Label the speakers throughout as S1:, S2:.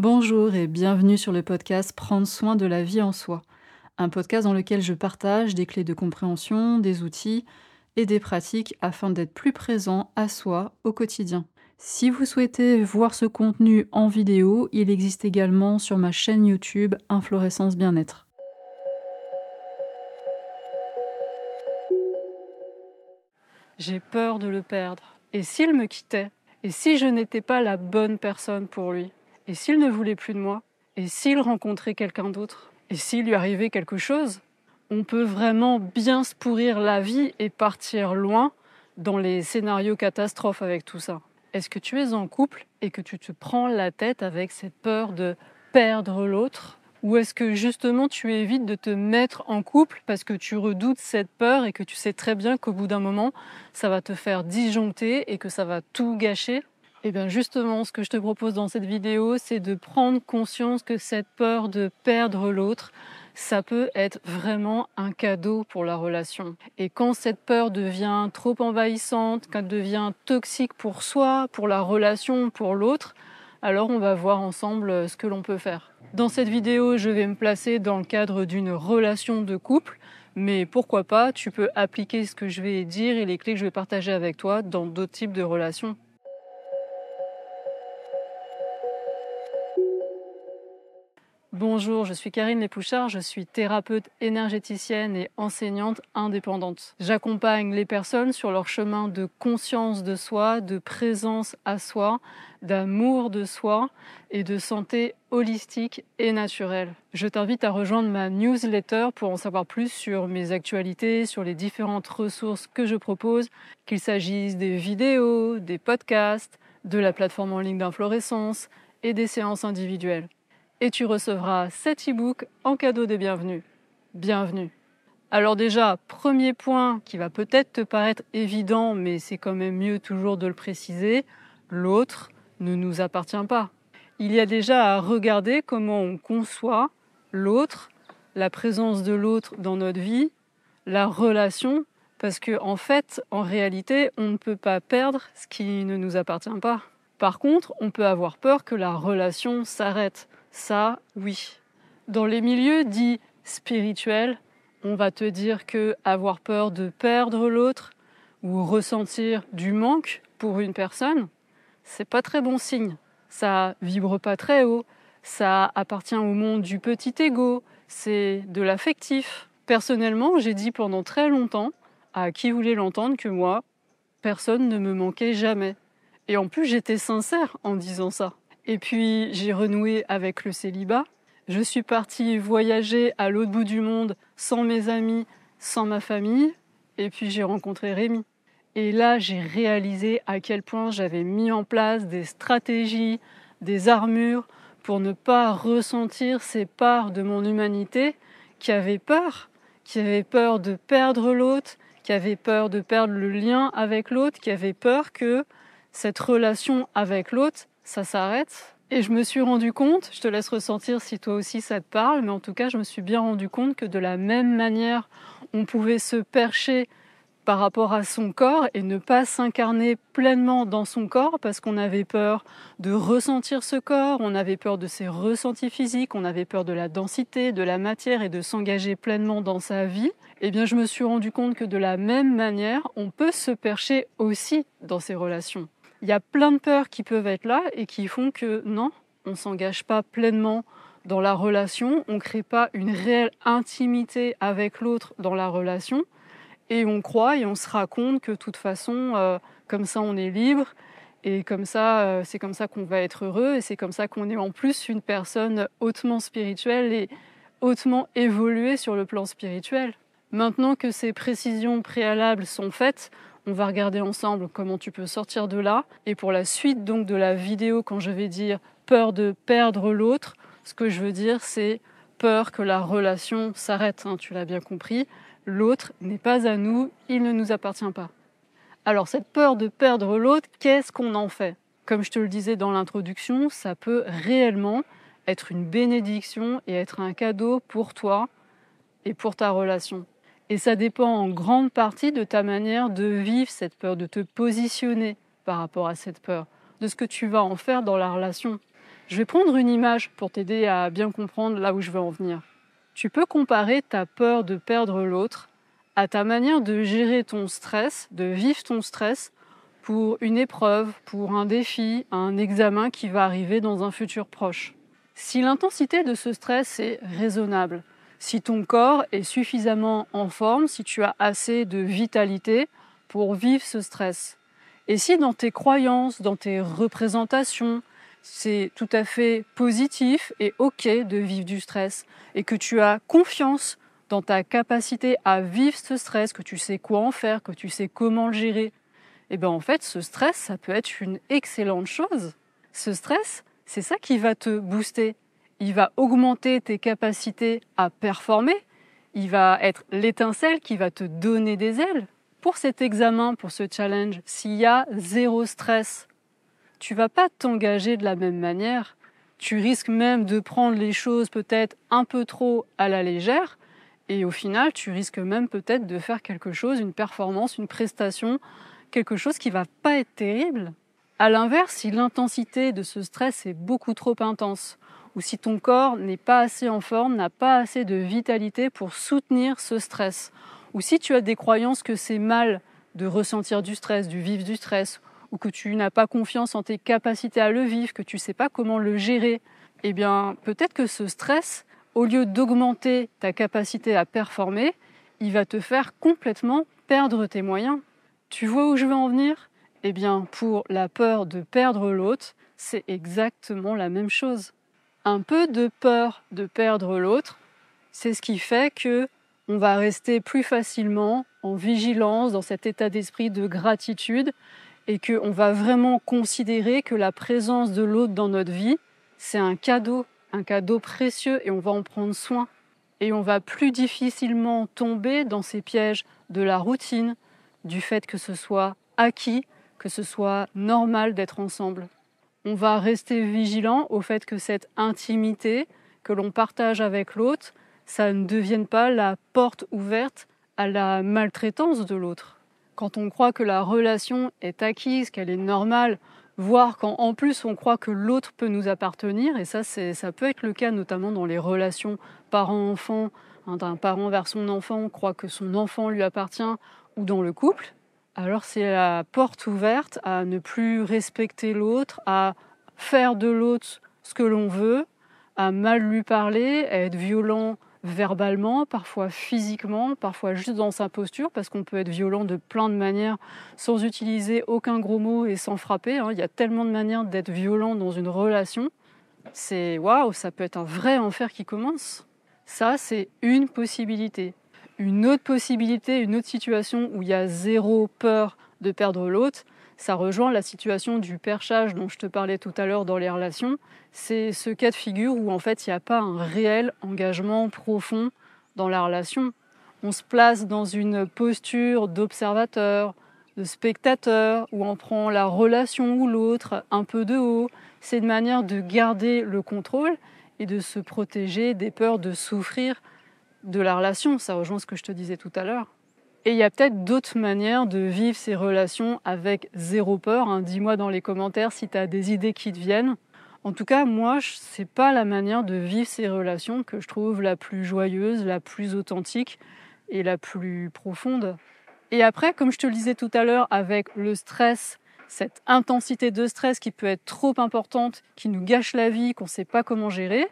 S1: Bonjour et bienvenue sur le podcast Prendre soin de la vie en soi, un podcast dans lequel je partage des clés de compréhension, des outils et des pratiques afin d'être plus présent à soi au quotidien. Si vous souhaitez voir ce contenu en vidéo, il existe également sur ma chaîne YouTube Inflorescence Bien-être. J'ai peur de le perdre. Et s'il me quittait? Et si je n'étais pas la bonne personne pour lui? Et s'il ne voulait plus de moi Et s'il rencontrait quelqu'un d'autre Et s'il lui arrivait quelque chose On peut vraiment bien se pourrir la vie et partir loin dans les scénarios catastrophes avec tout ça. Est-ce que tu es en couple et que tu te prends la tête avec cette peur de perdre l'autre? Ou est-ce que justement tu évites de te mettre en couple parce que tu redoutes cette peur et que tu sais très bien qu'au bout d'un moment, ça va te faire disjoncter et que ça va tout gâcher? Eh bien justement, ce que je te propose dans cette vidéo, c'est de prendre conscience que cette peur de perdre l'autre, ça peut être vraiment un cadeau pour la relation. Et quand cette peur devient trop envahissante, quand elle devient toxique pour soi, pour la relation, pour l'autre, alors on va voir ensemble ce que l'on peut faire. Dans cette vidéo, je vais me placer dans le cadre d'une relation de couple, mais pourquoi pas, tu peux appliquer ce que je vais dire et les clés que je vais partager avec toi dans d'autres types de relations. Bonjour, je suis Karine Lépouchard, je suis thérapeute énergéticienne et enseignante indépendante. J'accompagne les personnes sur leur chemin de conscience de soi, de présence à soi, d'amour de soi et de santé holistique et naturelle. Je t'invite à rejoindre ma newsletter pour en savoir plus sur mes actualités, sur les différentes ressources que je propose, qu'il s'agisse des vidéos, des podcasts, de la plateforme en ligne d'inflorescence et des séances individuelles et tu recevras cet e-book en cadeau de bienvenue. Bienvenue. Alors déjà, premier point qui va peut-être te paraître évident, mais c'est quand même mieux toujours de le préciser, l'autre ne nous appartient pas. Il y a déjà à regarder comment on conçoit l'autre, la présence de l'autre dans notre vie, la relation, parce que en fait, en réalité, on ne peut pas perdre ce qui ne nous appartient pas. Par contre, on peut avoir peur que la relation s'arrête. Ça, oui. Dans les milieux dits spirituels, on va te dire que avoir peur de perdre l'autre ou ressentir du manque pour une personne, c'est pas très bon signe. Ça vibre pas très haut, ça appartient au monde du petit ego, c'est de l'affectif. Personnellement, j'ai dit pendant très longtemps à qui voulait l'entendre que moi, personne ne me manquait jamais. Et en plus, j'étais sincère en disant ça. Et puis j'ai renoué avec le célibat. Je suis partie voyager à l'autre bout du monde sans mes amis, sans ma famille. Et puis j'ai rencontré Rémi. Et là, j'ai réalisé à quel point j'avais mis en place des stratégies, des armures pour ne pas ressentir ces parts de mon humanité qui avaient peur, qui avaient peur de perdre l'autre, qui avaient peur de perdre le lien avec l'autre, qui avaient peur que cette relation avec l'autre ça s'arrête. Et je me suis rendu compte, je te laisse ressentir si toi aussi ça te parle, mais en tout cas, je me suis bien rendu compte que de la même manière, on pouvait se percher par rapport à son corps et ne pas s'incarner pleinement dans son corps parce qu'on avait peur de ressentir ce corps, on avait peur de ses ressentis physiques, on avait peur de la densité, de la matière et de s'engager pleinement dans sa vie. Eh bien, je me suis rendu compte que de la même manière, on peut se percher aussi dans ses relations il y a plein de peurs qui peuvent être là et qui font que non, on s'engage pas pleinement dans la relation, on ne crée pas une réelle intimité avec l'autre dans la relation, et on croit et on se raconte que de toute façon, euh, comme ça on est libre, et comme ça, euh, c'est comme ça qu'on va être heureux, et c'est comme ça qu'on est en plus une personne hautement spirituelle et hautement évoluée sur le plan spirituel. Maintenant que ces précisions préalables sont faites, on va regarder ensemble comment tu peux sortir de là. Et pour la suite donc de la vidéo, quand je vais dire peur de perdre l'autre, ce que je veux dire c'est peur que la relation s'arrête. Hein, tu l'as bien compris. L'autre n'est pas à nous, il ne nous appartient pas. Alors cette peur de perdre l'autre, qu'est-ce qu'on en fait? Comme je te le disais dans l'introduction, ça peut réellement être une bénédiction et être un cadeau pour toi et pour ta relation. Et ça dépend en grande partie de ta manière de vivre cette peur, de te positionner par rapport à cette peur, de ce que tu vas en faire dans la relation. Je vais prendre une image pour t'aider à bien comprendre là où je veux en venir. Tu peux comparer ta peur de perdre l'autre à ta manière de gérer ton stress, de vivre ton stress pour une épreuve, pour un défi, un examen qui va arriver dans un futur proche. Si l'intensité de ce stress est raisonnable, si ton corps est suffisamment en forme, si tu as assez de vitalité pour vivre ce stress, et si dans tes croyances, dans tes représentations, c'est tout à fait positif et ok de vivre du stress, et que tu as confiance dans ta capacité à vivre ce stress, que tu sais quoi en faire, que tu sais comment le gérer, et eh bien en fait, ce stress, ça peut être une excellente chose. Ce stress, c'est ça qui va te booster. Il va augmenter tes capacités à performer. Il va être l'étincelle qui va te donner des ailes. Pour cet examen, pour ce challenge, s'il y a zéro stress, tu vas pas t'engager de la même manière. Tu risques même de prendre les choses peut-être un peu trop à la légère. Et au final, tu risques même peut-être de faire quelque chose, une performance, une prestation quelque chose qui va pas être terrible. À l'inverse, si l'intensité de ce stress est beaucoup trop intense, ou si ton corps n'est pas assez en forme, n'a pas assez de vitalité pour soutenir ce stress, ou si tu as des croyances que c'est mal de ressentir du stress, du vivre du stress, ou que tu n'as pas confiance en tes capacités à le vivre, que tu ne sais pas comment le gérer, eh bien peut-être que ce stress, au lieu d'augmenter ta capacité à performer, il va te faire complètement perdre tes moyens. Tu vois où je veux en venir? Eh bien, pour la peur de perdre l'autre, c'est exactement la même chose. Un peu de peur de perdre l'autre, c'est ce qui fait que on va rester plus facilement en vigilance dans cet état d'esprit de gratitude et qu'on va vraiment considérer que la présence de l'autre dans notre vie, c'est un cadeau, un cadeau précieux et on va en prendre soin. Et on va plus difficilement tomber dans ces pièges de la routine, du fait que ce soit acquis, que ce soit normal d'être ensemble. On va rester vigilant au fait que cette intimité que l'on partage avec l'autre, ça ne devienne pas la porte ouverte à la maltraitance de l'autre. Quand on croit que la relation est acquise, qu'elle est normale, voire quand en plus on croit que l'autre peut nous appartenir, et ça, ça peut être le cas notamment dans les relations parent-enfant, hein, d'un parent vers son enfant croit que son enfant lui appartient, ou dans le couple, alors c'est la porte ouverte à ne plus respecter l'autre, à faire de l'autre ce que l'on veut, à mal lui parler, à être violent verbalement, parfois physiquement, parfois juste dans sa posture, parce qu'on peut être violent de plein de manières sans utiliser aucun gros mot et sans frapper. Hein. Il y a tellement de manières d'être violent dans une relation. C'est waouh, ça peut être un vrai enfer qui commence. Ça, c'est une possibilité. Une autre possibilité, une autre situation où il y a zéro peur de perdre l'autre, ça rejoint la situation du perchage dont je te parlais tout à l'heure dans les relations. C'est ce cas de figure où en fait il n'y a pas un réel engagement profond dans la relation. On se place dans une posture d'observateur, de spectateur, où on prend la relation ou l'autre un peu de haut. C'est une manière de garder le contrôle et de se protéger des peurs de souffrir de la relation. Ça rejoint ce que je te disais tout à l'heure. Et il y a peut-être d'autres manières de vivre ces relations avec zéro peur. Hein. Dis-moi dans les commentaires si tu as des idées qui te viennent. En tout cas, moi, c'est pas la manière de vivre ces relations que je trouve la plus joyeuse, la plus authentique et la plus profonde. Et après, comme je te le disais tout à l'heure, avec le stress, cette intensité de stress qui peut être trop importante, qui nous gâche la vie, qu'on ne sait pas comment gérer,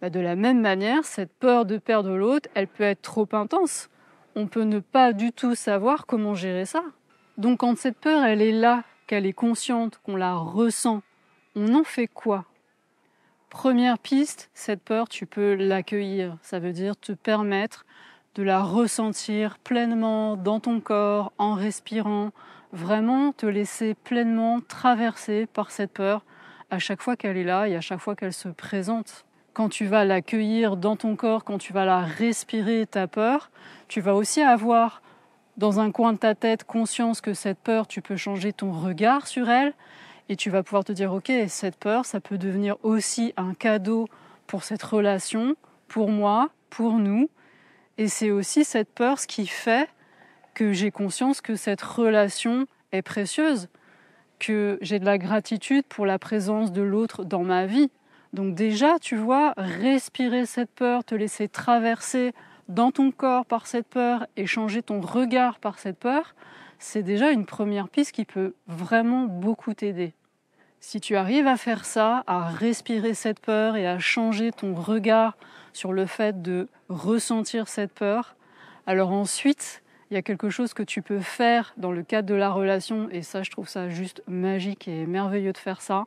S1: bah, de la même manière, cette peur de perdre l'autre, elle peut être trop intense. On peut ne pas du tout savoir comment gérer ça. Donc quand cette peur, elle est là, qu'elle est consciente, qu'on la ressent, on en fait quoi? Première piste, cette peur, tu peux l'accueillir. Ça veut dire te permettre de la ressentir pleinement dans ton corps, en respirant, vraiment te laisser pleinement traverser par cette peur à chaque fois qu'elle est là et à chaque fois qu'elle se présente quand tu vas l'accueillir dans ton corps, quand tu vas la respirer, ta peur, tu vas aussi avoir dans un coin de ta tête conscience que cette peur, tu peux changer ton regard sur elle et tu vas pouvoir te dire, ok, cette peur, ça peut devenir aussi un cadeau pour cette relation, pour moi, pour nous. Et c'est aussi cette peur ce qui fait que j'ai conscience que cette relation est précieuse, que j'ai de la gratitude pour la présence de l'autre dans ma vie Donc déjà, tu vois, respirer cette peur, te laisser traverser dans ton corps par cette peur et changer ton regard par cette peur, c'est déjà une première piste qui peut vraiment beaucoup t'aider. Si tu arrives à faire ça, à respirer cette peur et à changer ton regard sur le fait de ressentir cette peur, alors ensuite, il y a quelque chose que tu peux faire dans le cadre de la relation, et ça je trouve ça juste magique et merveilleux de faire ça,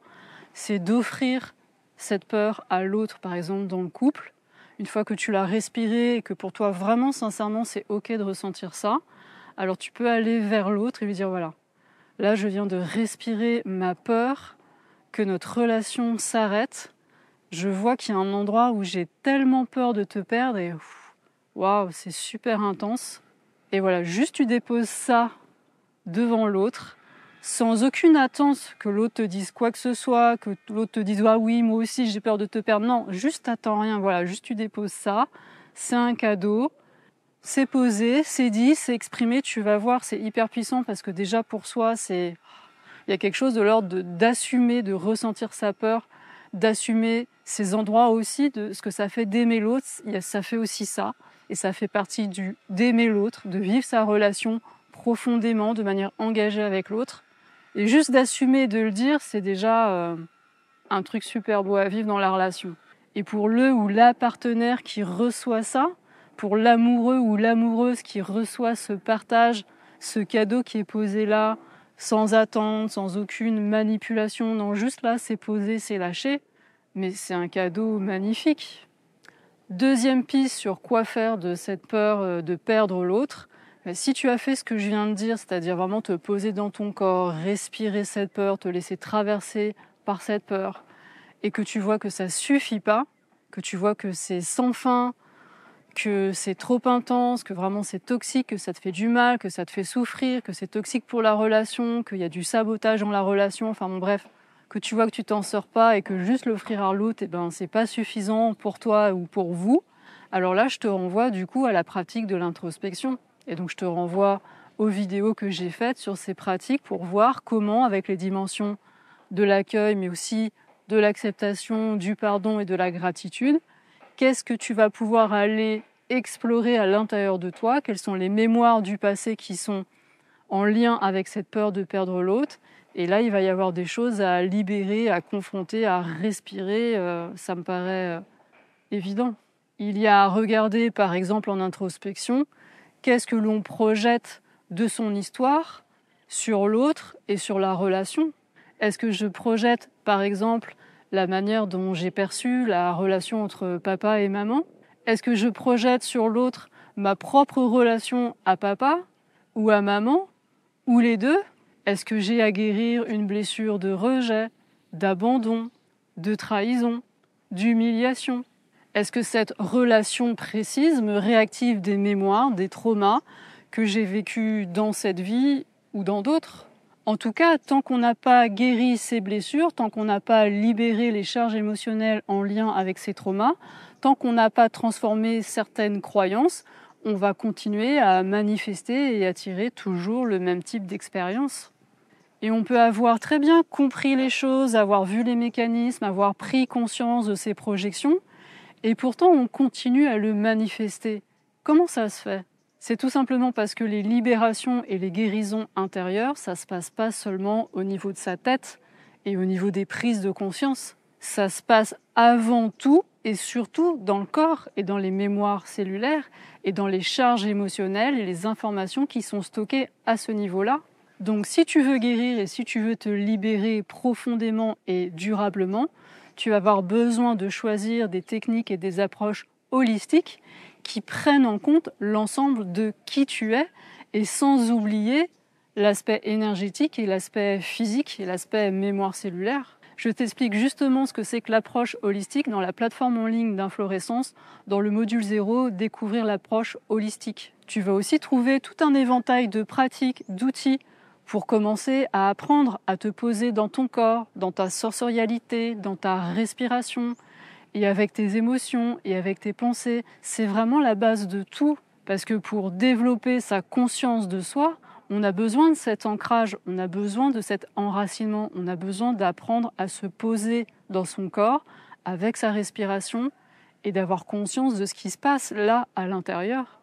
S1: c'est d'offrir cette peur à l'autre, par exemple dans le couple. Une fois que tu l'as respiré et que pour toi vraiment sincèrement c'est ok de ressentir ça, alors tu peux aller vers l'autre et lui dire voilà, là je viens de respirer ma peur que notre relation s'arrête. Je vois qu'il y a un endroit où j'ai tellement peur de te perdre et waouh, c'est super intense. Et voilà, juste tu déposes ça devant l'autre sans aucune attente que l'autre te dise quoi que ce soit, que l'autre te dise ah oui moi aussi j'ai peur de te perdre. Non, juste t'attends rien. Voilà, juste tu déposes ça. C'est un cadeau. C'est posé, c'est dit, c'est exprimé. Tu vas voir, c'est hyper puissant parce que déjà pour soi, c'est il y a quelque chose de l'ordre d'assumer, de, ressentir sa peur, d'assumer ces endroits aussi, de ce que ça fait d'aimer l'autre. Ça fait aussi ça. Et ça fait partie du d'aimer l'autre, de vivre sa relation profondément, de manière engagée avec l'autre. Et juste d'assumer de le dire, c'est déjà euh, un truc super beau à vivre dans la relation. Et pour le ou la partenaire qui reçoit ça, pour l'amoureux ou l'amoureuse qui reçoit ce partage, ce cadeau qui est posé là, sans attente, sans aucune manipulation, non, juste là, c'est posé, c'est lâché, mais c'est un cadeau magnifique. Deuxième piste sur quoi faire de cette peur euh, de perdre l'autre, si tu as fait ce que je viens de dire, c'est-à-dire vraiment te poser dans ton corps, respirer cette peur, te laisser traverser par cette peur, et que tu vois que ça suffit pas, que tu vois que c'est sans fin, que c'est trop intense, que vraiment c'est toxique, que ça te fait du mal, que ça te fait souffrir, que c'est toxique pour la relation, qu'il y a du sabotage dans la relation, enfin bon bref, que tu vois que tu t'en sors pas et que juste l'offrir à l'autre, eh ben c'est pas suffisant pour toi ou pour vous. Alors là, je te renvoie du coup à la pratique de l'introspection. Et donc je te renvoie aux vidéos que j'ai faites sur ces pratiques pour voir comment, avec les dimensions de l'accueil, mais aussi de l'acceptation, du pardon et de la gratitude, qu'est-ce que tu vas pouvoir aller explorer à l'intérieur de toi, quelles sont les mémoires du passé qui sont en lien avec cette peur de perdre l'autre? Et là, il va y avoir des choses à libérer, à confronter, à respirer. Euh, ça me paraît euh, évident. Il y a à regarder, par exemple, en introspection, qu'est-ce que l'on projette de son histoire sur l'autre et sur la relation? Est-ce que je projette, par exemple, la manière dont j'ai perçu la relation entre papa et maman? Est-ce que je projette sur l'autre ma propre relation à papa ou à maman Ou les deux? Est-ce que j'ai à guérir une blessure de rejet, d'abandon, de trahison, d'humiliation? Est-ce que cette relation précise me réactive des mémoires, des traumas que j'ai vécus dans cette vie ou dans d'autres? En tout cas, tant qu'on n'a pas guéri ces blessures, tant qu'on n'a pas libéré les charges émotionnelles en lien avec ces traumas, tant qu'on n'a pas transformé certaines croyances, on va continuer à manifester et attirer toujours le même type d'expérience. Et on peut avoir très bien compris les choses, avoir vu les mécanismes, avoir pris conscience de ces projections, et pourtant, on continue à le manifester. Comment ça se fait? C'est tout simplement parce que les libérations et les guérisons intérieures, ça se passe pas seulement au niveau de sa tête et au niveau des prises de conscience. Ça se passe avant tout et surtout dans le corps et dans les mémoires cellulaires et dans les charges émotionnelles et les informations qui sont stockées à ce niveau-là. Donc si tu veux guérir et si tu veux te libérer profondément et durablement, tu vas avoir besoin de choisir des techniques et des approches holistiques qui prennent en compte l'ensemble de qui tu es et sans oublier l'aspect énergétique et l'aspect physique et l'aspect mémoire cellulaire. Je t'explique justement ce que c'est que l'approche holistique dans la plateforme en ligne d'inflorescence, dans le module 0, découvrir l'approche holistique. Tu vas aussi trouver tout un éventail de pratiques, d'outils pour commencer à apprendre à te poser dans ton corps, dans ta sensorialité, dans ta respiration et avec tes émotions et avec tes pensées. C'est vraiment la base de tout parce que pour développer sa conscience de soi, on a besoin de cet ancrage, on a besoin de cet enracinement, on a besoin d'apprendre à se poser dans son corps, avec sa respiration et d'avoir conscience de ce qui se passe là à l'intérieur.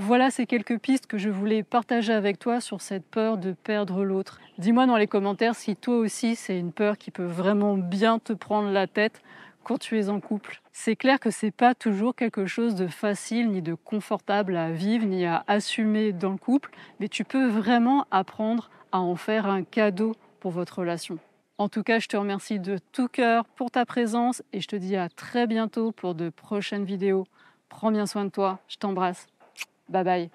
S1: Voilà ces quelques pistes que je voulais partager avec toi sur cette peur de perdre l'autre. Dis-moi dans les commentaires si toi aussi c'est une peur qui peut vraiment bien te prendre la tête quand tu es en couple. C'est clair que c'est pas toujours quelque chose de facile ni de confortable à vivre ni à assumer dans le couple, mais tu peux vraiment apprendre à en faire un cadeau pour votre relation. En tout cas, je te remercie de tout cœur pour ta présence et je te dis à très bientôt pour de prochaines vidéos. Prends bien soin de toi, je t'embrasse. Bye bye.